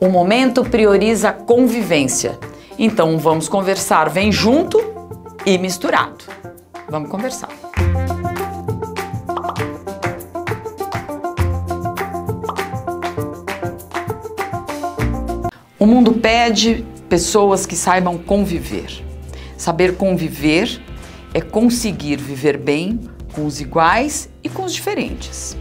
O momento prioriza convivência. Então vamos conversar, vem junto e misturado. Vamos conversar. O mundo pede pessoas que saibam conviver. Saber conviver é conseguir viver bem com os iguais e com os diferentes.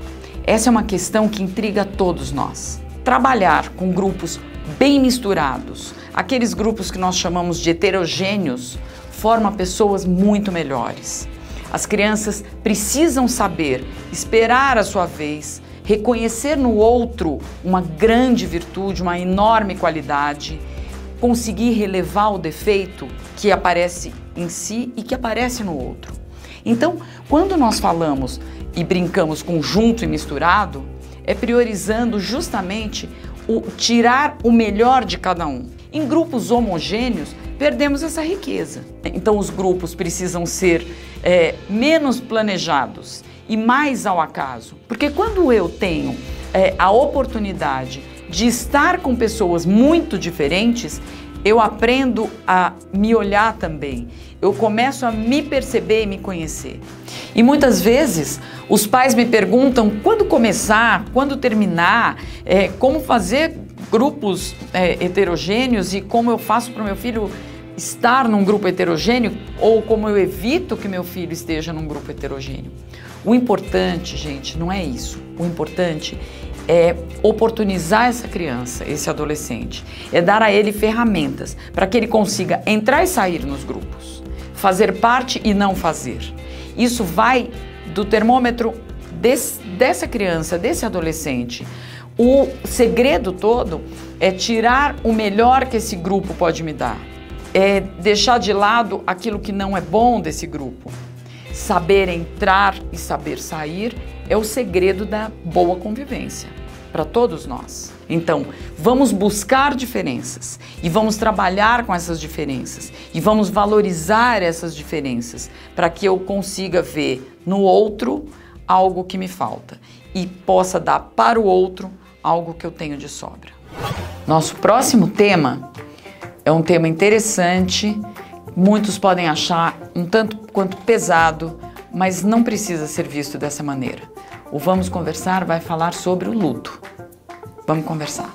Essa é uma questão que intriga todos nós. Trabalhar com grupos bem misturados, aqueles grupos que nós chamamos de heterogêneos, forma pessoas muito melhores. As crianças precisam saber esperar a sua vez, reconhecer no outro uma grande virtude, uma enorme qualidade, conseguir relevar o defeito que aparece em si e que aparece no outro. Então, quando nós falamos e brincamos com junto e misturado, é priorizando justamente o tirar o melhor de cada um. Em grupos homogêneos, perdemos essa riqueza. Então, os grupos precisam ser é, menos planejados e mais ao acaso. Porque quando eu tenho é, a oportunidade de estar com pessoas muito diferentes, eu aprendo a me olhar também. Eu começo a me perceber e me conhecer. E muitas vezes os pais me perguntam quando começar, quando terminar, é, como fazer grupos é, heterogêneos e como eu faço para o meu filho estar num grupo heterogêneo ou como eu evito que meu filho esteja num grupo heterogêneo. O importante, gente, não é isso. O importante é oportunizar essa criança, esse adolescente, é dar a ele ferramentas para que ele consiga entrar e sair nos grupos, fazer parte e não fazer. Isso vai do termômetro desse, dessa criança, desse adolescente. O segredo todo é tirar o melhor que esse grupo pode me dar, é deixar de lado aquilo que não é bom desse grupo. Saber entrar e saber sair é o segredo da boa convivência para todos nós. Então, vamos buscar diferenças e vamos trabalhar com essas diferenças e vamos valorizar essas diferenças para que eu consiga ver no outro algo que me falta e possa dar para o outro algo que eu tenho de sobra. Nosso próximo tema é um tema interessante, muitos podem achar um tanto quanto pesado, mas não precisa ser visto dessa maneira. O Vamos Conversar vai falar sobre o luto. Vamos conversar.